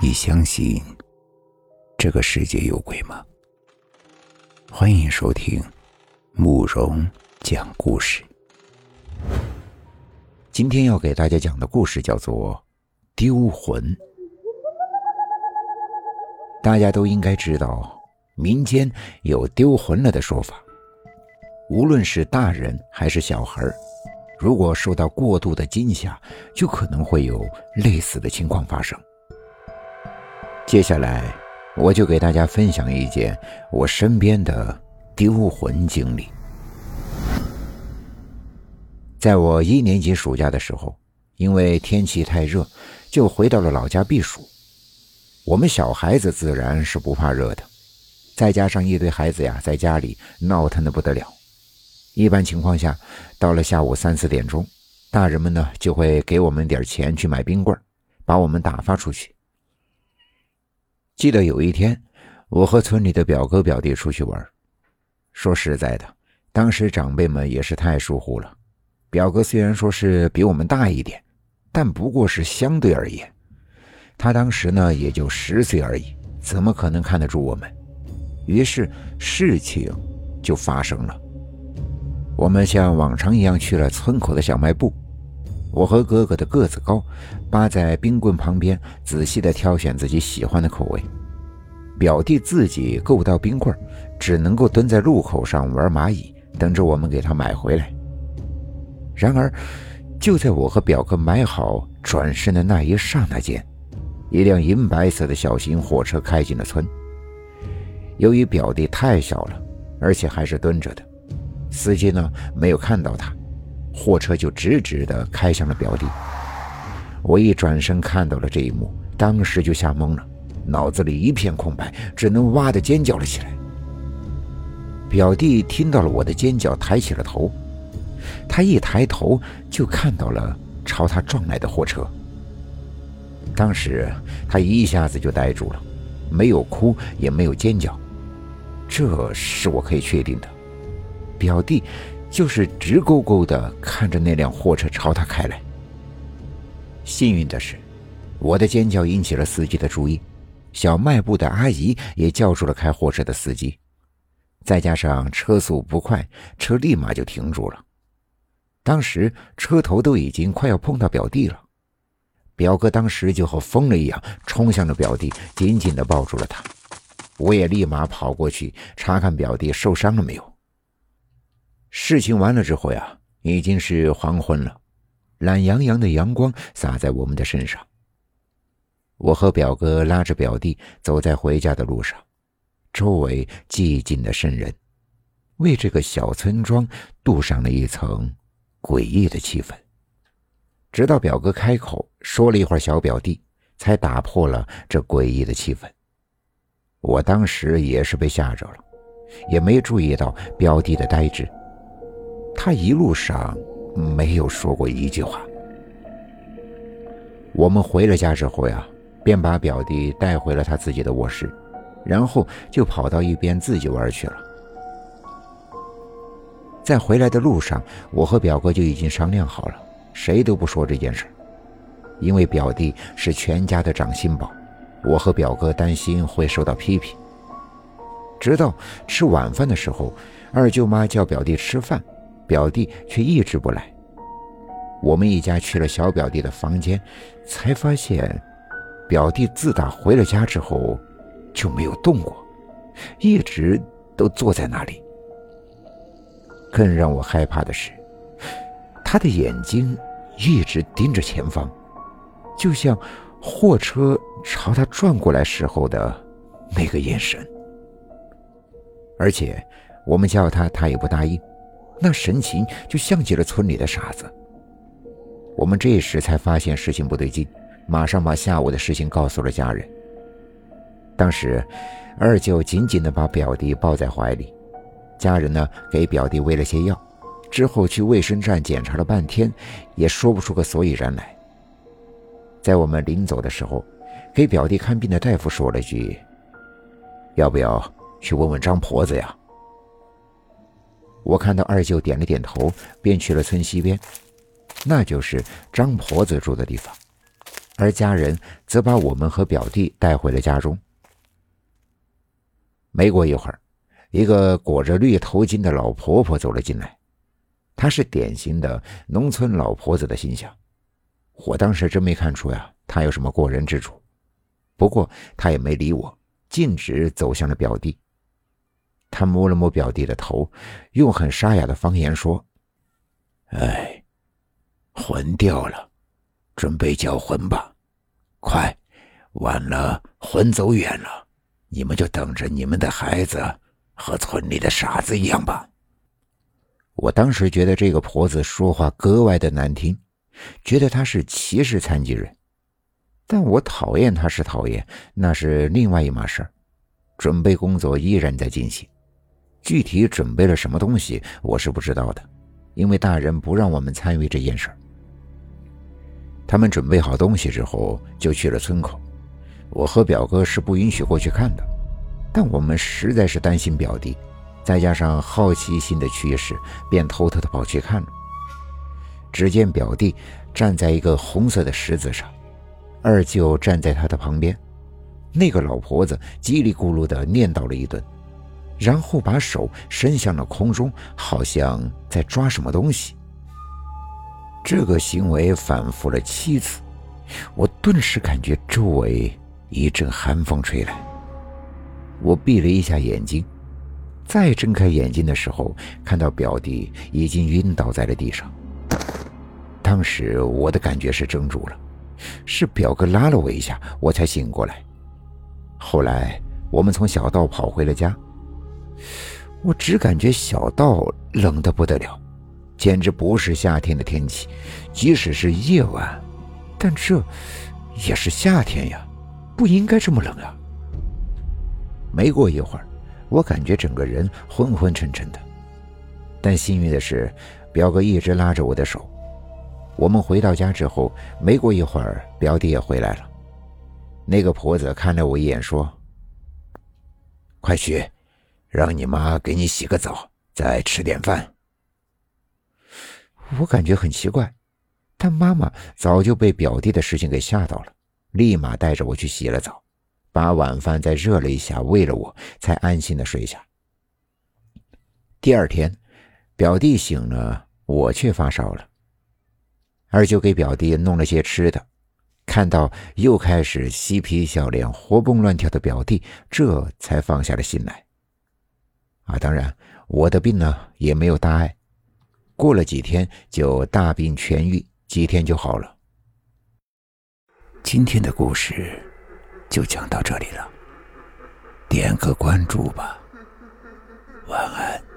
你相信这个世界有鬼吗？欢迎收听慕容讲故事。今天要给大家讲的故事叫做《丢魂》。大家都应该知道，民间有丢魂了的说法。无论是大人还是小孩如果受到过度的惊吓，就可能会有类似的情况发生。接下来，我就给大家分享一件我身边的丢魂经历。在我一年级暑假的时候，因为天气太热，就回到了老家避暑。我们小孩子自然是不怕热的，再加上一堆孩子呀，在家里闹腾的不得了。一般情况下，到了下午三四点钟，大人们呢就会给我们点钱去买冰棍把我们打发出去。记得有一天，我和村里的表哥表弟出去玩。说实在的，当时长辈们也是太疏忽了。表哥虽然说是比我们大一点，但不过是相对而言，他当时呢也就十岁而已，怎么可能看得住我们？于是事情就发生了。我们像往常一样去了村口的小卖部。我和哥哥的个子高，扒在冰棍旁边，仔细地挑选自己喜欢的口味。表弟自己够不到冰棍，只能够蹲在路口上玩蚂蚁，等着我们给他买回来。然而，就在我和表哥买好转身的那一刹那间，一辆银白色的小型货车开进了村。由于表弟太小了，而且还是蹲着的，司机呢没有看到他。货车就直直地开向了表弟。我一转身看到了这一幕，当时就吓懵了，脑子里一片空白，只能哇的尖叫了起来。表弟听到了我的尖叫，抬起了头。他一抬头就看到了朝他撞来的货车。当时他一下子就呆住了，没有哭，也没有尖叫。这是我可以确定的，表弟。就是直勾勾地看着那辆货车朝他开来。幸运的是，我的尖叫引起了司机的注意，小卖部的阿姨也叫住了开货车的司机，再加上车速不快，车立马就停住了。当时车头都已经快要碰到表弟了，表哥当时就和疯了一样冲向了表弟，紧紧地抱住了他。我也立马跑过去查看表弟受伤了没有。事情完了之后呀，已经是黄昏了，懒洋洋的阳光洒在我们的身上。我和表哥拉着表弟走在回家的路上，周围寂静的渗人，为这个小村庄镀上了一层诡异的气氛。直到表哥开口说了一会儿“小表弟”，才打破了这诡异的气氛。我当时也是被吓着了，也没注意到表弟的呆滞。他一路上没有说过一句话。我们回了家之后呀，便把表弟带回了他自己的卧室，然后就跑到一边自己玩去了。在回来的路上，我和表哥就已经商量好了，谁都不说这件事因为表弟是全家的掌心宝，我和表哥担心会受到批评。直到吃晚饭的时候，二舅妈叫表弟吃饭。表弟却一直不来。我们一家去了小表弟的房间，才发现，表弟自打回了家之后就没有动过，一直都坐在那里。更让我害怕的是，他的眼睛一直盯着前方，就像货车朝他转过来时候的那个眼神。而且我们叫他，他也不答应。那神情就像极了村里的傻子。我们这时才发现事情不对劲，马上把下午的事情告诉了家人。当时，二舅紧紧地把表弟抱在怀里，家人呢给表弟喂了些药，之后去卫生站检查了半天，也说不出个所以然来。在我们临走的时候，给表弟看病的大夫说了句：“要不要去问问张婆子呀？”我看到二舅点了点头，便去了村西边，那就是张婆子住的地方。而家人则把我们和表弟带回了家中。没过一会儿，一个裹着绿头巾的老婆婆走了进来，她是典型的农村老婆子的形象。我当时真没看出呀，她有什么过人之处。不过她也没理我，径直走向了表弟。他摸了摸表弟的头，用很沙哑的方言说：“哎，魂掉了，准备叫魂吧，快，晚了魂走远了。”你们就等着你们的孩子和村里的傻子一样吧。我当时觉得这个婆子说话格外的难听，觉得她是歧视残疾人。但我讨厌她是讨厌，那是另外一码事儿。准备工作依然在进行，具体准备了什么东西我是不知道的，因为大人不让我们参与这件事儿。他们准备好东西之后，就去了村口。我和表哥是不允许过去看的，但我们实在是担心表弟，再加上好奇心的驱使，便偷偷的跑去看了。只见表弟站在一个红色的石子上，二舅站在他的旁边，那个老婆子叽里咕噜的念叨了一顿，然后把手伸向了空中，好像在抓什么东西。这个行为反复了七次，我顿时感觉周围。一阵寒风吹来，我闭了一下眼睛，再睁开眼睛的时候，看到表弟已经晕倒在了地上。当时我的感觉是怔住了，是表哥拉了我一下，我才醒过来。后来我们从小道跑回了家，我只感觉小道冷得不得了，简直不是夏天的天气，即使是夜晚，但这也是夏天呀。不应该这么冷啊！没过一会儿，我感觉整个人昏昏沉沉的。但幸运的是，表哥一直拉着我的手。我们回到家之后，没过一会儿，表弟也回来了。那个婆子看了我一眼，说：“快去，让你妈给你洗个澡，再吃点饭。”我感觉很奇怪，但妈妈早就被表弟的事情给吓到了。立马带着我去洗了澡，把晚饭再热了一下，喂了我，才安心的睡下。第二天，表弟醒了，我却发烧了。二舅给表弟弄了些吃的，看到又开始嬉皮笑脸、活蹦乱跳的表弟，这才放下了心来。啊当然我的病呢也没有大碍。过了几天就大病痊愈几天就好了。今天的故事就讲到这里了。点个关注吧。晚安。